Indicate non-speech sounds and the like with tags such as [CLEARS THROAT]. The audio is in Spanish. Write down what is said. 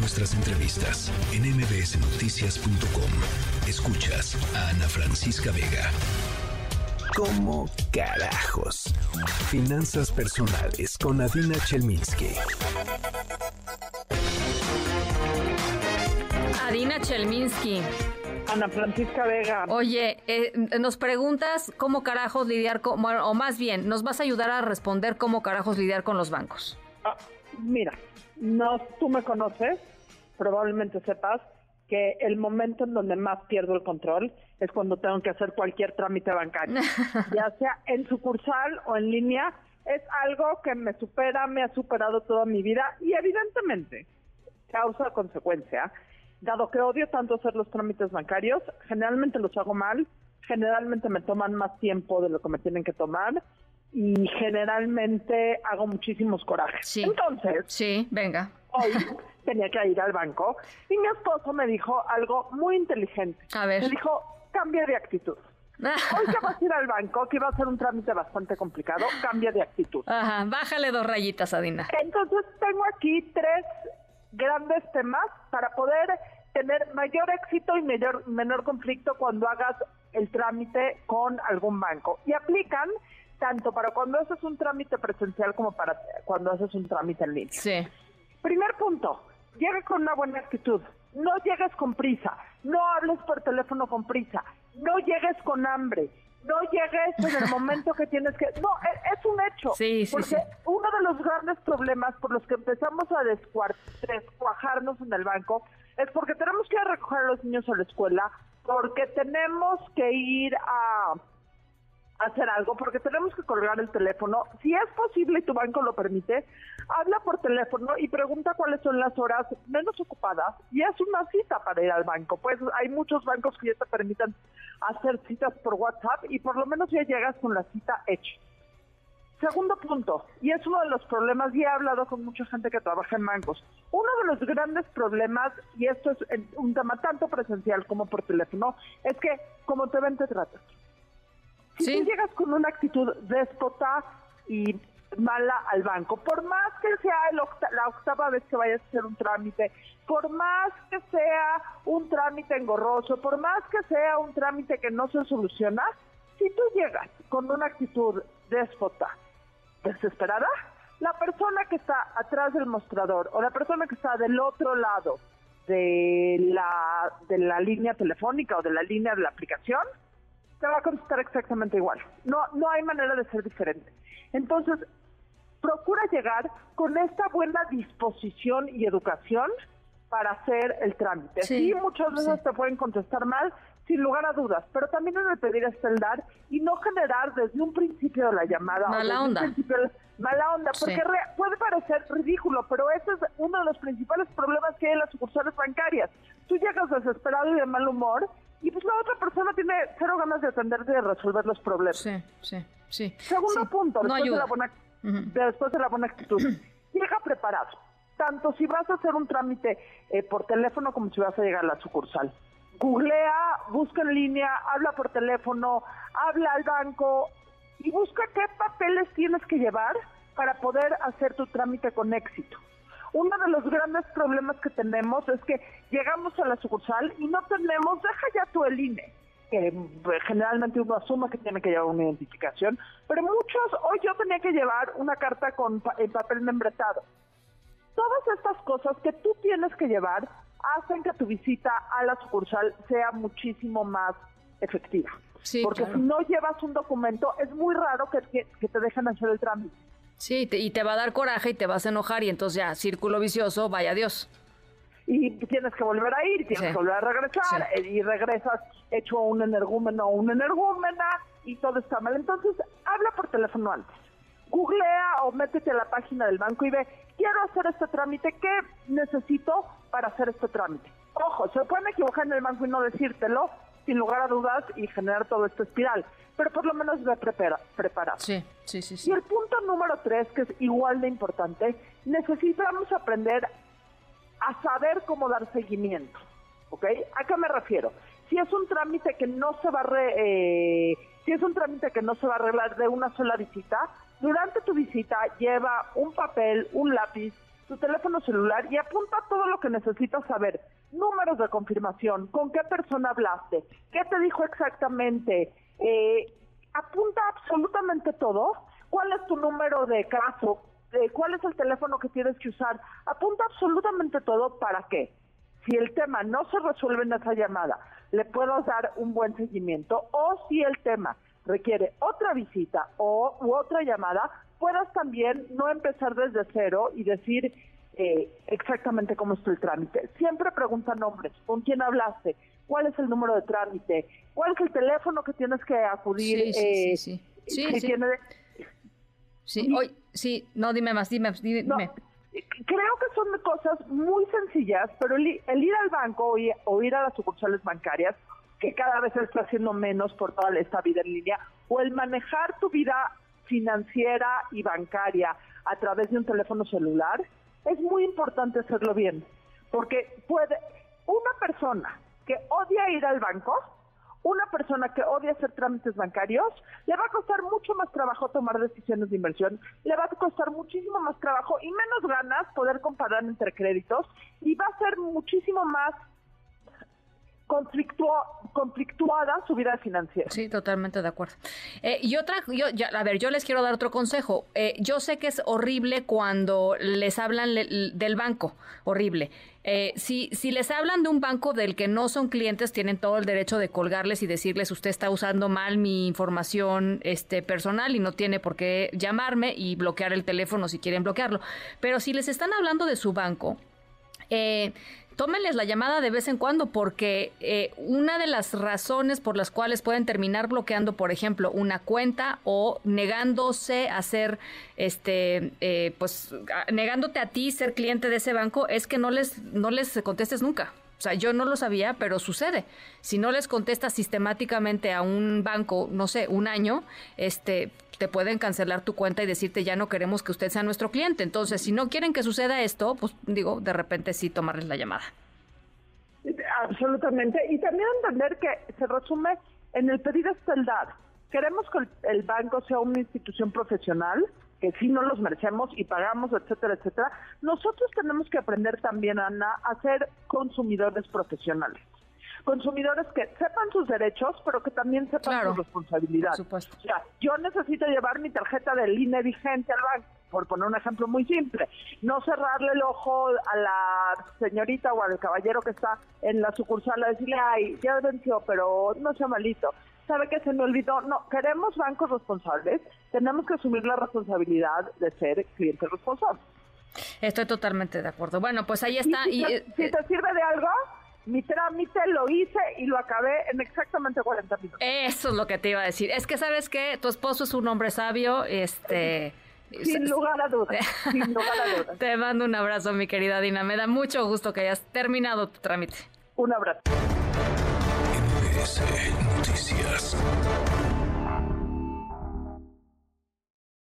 nuestras entrevistas en mbsnoticias.com. Escuchas a Ana Francisca Vega. ¿Cómo carajos? Finanzas personales con Adina Chelminsky. Adina Chelminsky. Ana Francisca Vega. Oye, eh, nos preguntas cómo carajos lidiar con, o más bien, nos vas a ayudar a responder cómo carajos lidiar con los bancos. Ah, mira, no, tú me conoces, probablemente sepas que el momento en donde más pierdo el control es cuando tengo que hacer cualquier trámite bancario, [LAUGHS] ya sea en sucursal o en línea, es algo que me supera, me ha superado toda mi vida y evidentemente causa consecuencia. Dado que odio tanto hacer los trámites bancarios, generalmente los hago mal, generalmente me toman más tiempo de lo que me tienen que tomar y generalmente hago muchísimos corajes. Sí. Entonces, sí, venga. Hoy [LAUGHS] tenía que ir al banco y mi esposo me dijo algo muy inteligente. A ver. Me dijo, cambia de actitud. [LAUGHS] Hoy que vas a ir al banco, que iba a ser un trámite bastante complicado, cambia de actitud. Ajá, bájale dos rayitas, Adina. Entonces tengo aquí tres grandes temas para poder tener mayor éxito y mayor, menor conflicto cuando hagas el trámite con algún banco. Y aplican tanto para cuando haces un trámite presencial como para cuando haces un trámite en línea. Sí. Primer punto, llega con una buena actitud. No llegues con prisa, no hables por teléfono con prisa, no llegues con hambre, no llegues en el [LAUGHS] momento que tienes que... No, e, es, un hecho. Sí, sí, porque uno de los grandes problemas por los que empezamos a descuajarnos en el banco es porque tenemos que ir a recoger a los niños a la escuela, porque tenemos que ir a hacer algo, porque tenemos que colgar el teléfono. Si es posible y tu banco lo permite, habla por teléfono y pregunta cuáles son las horas menos ocupadas y haz una cita para ir al banco. Pues hay muchos bancos que ya te permiten hacer citas por WhatsApp y por lo menos ya llegas con la cita hecha. Segundo punto, y es uno de los problemas, y he hablado con mucha gente que trabaja en bancos, uno de los grandes problemas, y esto es un tema tanto presencial como por teléfono, es que como te ven te tratan. Si tú llegas con una actitud déspota y mala al banco, por más que sea la octava vez que vayas a hacer un trámite, por más que sea un trámite engorroso, por más que sea un trámite que no se soluciona, si tú llegas con una actitud déspota, desesperada, la persona que está atrás del mostrador o la persona que está del otro lado de la, de la línea telefónica o de la línea de la aplicación, te va a contestar exactamente igual. No, no hay manera de ser diferente. Entonces, procura llegar con esta buena disposición y educación para hacer el trámite. Sí, muchas veces te pueden contestar mal, sin lugar a dudas, pero también en el pedir es el dar y no generar desde un principio de la llamada. Mala onda. mala onda, porque puede parecer ridículo, pero ese es uno de los principales problemas que hay en las sucursales bancarias. Tú llegas desesperado y de mal humor y pues la otra persona tiene cero ganas de atenderte y de resolver los problemas. Sí, sí, sí. Segundo punto, después, de la buena, después de la buena actitud, [CLEARS THROAT] llega preparado. Tanto si vas a hacer un trámite eh, por teléfono como si vas a llegar a la sucursal googlea, busca en línea, habla por teléfono, habla al banco y busca qué papeles tienes que llevar para poder hacer tu trámite con éxito. Uno de los grandes problemas que tenemos es que llegamos a la sucursal y no tenemos, deja ya tu el INE, que eh, generalmente uno asume que tiene que llevar una identificación, pero muchos, hoy yo tenía que llevar una carta con el papel membretado. Todas estas cosas que tú tienes que llevar hacen que tu visita a la sucursal sea muchísimo más efectiva. Porque si no llevas un documento, es muy raro que, te dejen hacer el trámite. Sí, y te va a dar coraje y te vas a enojar y entonces ya, círculo vicioso, vaya Dios. Y tienes que volver a ir, tienes que volver a regresar eh, y regresas hecho un energúmeno o una energúmena y todo está mal. Entonces, habla por teléfono antes. Googlea o métete a la página del banco y ve quiero hacer este trámite, ¿qué necesito para hacer este trámite? Ojo, se pueden equivocar en el banco y no decírtelo, sin lugar a dudas, y generar todo este espiral, pero por lo menos ve prepara, preparado. Sí, sí, sí, sí. Y el punto número tres, que es igual de importante, necesitamos aprender a saber cómo dar seguimiento, ¿ok? ¿A qué me refiero? Si es un trámite que no se va a eh, si es un trámite que no se va a arreglar de una sola visita, durante tu visita lleva un papel, un lápiz, tu teléfono celular y apunta todo lo que necesitas saber. Números de confirmación, con qué persona hablaste, qué te dijo exactamente. Eh, apunta absolutamente todo. ¿Cuál es tu número de caso? Eh, ¿Cuál es el teléfono que tienes que usar? Apunta absolutamente todo. ¿Para qué? Si el tema no se resuelve en esa llamada, le puedo dar un buen seguimiento o si el tema requiere otra visita o u otra llamada, puedas también no empezar desde cero y decir eh, exactamente cómo está el trámite. Siempre pregunta nombres, con quién hablaste, cuál es el número de trámite, cuál es el teléfono que tienes que acudir. Sí, sí, sí. sí. sí, sí. Hoy, sí, no, dime más, dime, dime. creo que son cosas muy sencillas, pero el, ir al banco o ir, a las sucursales bancarias, que cada vez se está haciendo menos por toda esta vida en línea, o el manejar tu vida financiera y bancaria a través de un teléfono celular, es muy importante hacerlo bien, porque puede una persona que odia ir al banco una persona que odia hacer trámites bancarios, le va a costar mucho más trabajo tomar decisiones de inversión, le va a costar muchísimo más trabajo y menos ganas poder comparar entre créditos y va a ser muchísimo más conflictuada su vida financiera. Sí, totalmente de acuerdo. Eh, y otra, yo, a ver, yo les quiero dar otro consejo. Eh, yo sé que es horrible cuando les hablan del banco, horrible. Eh, si, si les hablan de un banco del que no son clientes, tienen todo el derecho de colgarles y decirles usted está usando mal mi información este, personal y no tiene por qué llamarme y bloquear el teléfono si quieren bloquearlo. Pero si les están hablando de su banco, eh, tómenles la llamada de vez en cuando porque eh, una de las razones por las cuales pueden terminar bloqueando, por ejemplo, una cuenta o negándose a ser, este, eh, pues, negándote a ti ser cliente de ese banco es que no les, no les contestes nunca. O sea, yo no lo sabía, pero sucede. Si no les contestas sistemáticamente a un banco, no sé, un año, este, te pueden cancelar tu cuenta y decirte ya no queremos que usted sea nuestro cliente. Entonces, si no quieren que suceda esto, pues digo, de repente sí tomarles la llamada. Absolutamente. Y también entender que se resume en el pedir esteldad. Queremos que el banco sea una institución profesional, que sí no los merecemos y pagamos, etcétera, etcétera, nosotros tenemos que aprender también, Ana, a ser consumidores profesionales. Consumidores que sepan sus derechos, pero que también sepan sus responsabilidades. O sea, yo necesito llevar mi tarjeta de línea vigente al banco, por poner un ejemplo muy simple. No cerrarle el ojo a la señorita o al caballero que está en la sucursal a decirle, ay, ya venció, pero no sea malito sabe que se me olvidó. No, queremos bancos responsables, tenemos que asumir la responsabilidad de ser clientes responsables. Estoy totalmente de acuerdo. Bueno, pues ahí está. Y, si, te, eh, sirve de algo, mi trámite lo hice y lo acabé en exactamente 40 minutos. Eso es lo que te iba a decir. Es que sabes que tu esposo es un hombre sabio, este... Sin lugar a dudas, [LAUGHS] sin lugar a dudas. Te mando un abrazo, mi querida Dina. Me da mucho gusto que hayas terminado tu trámite. Un abrazo. NBC Noticias.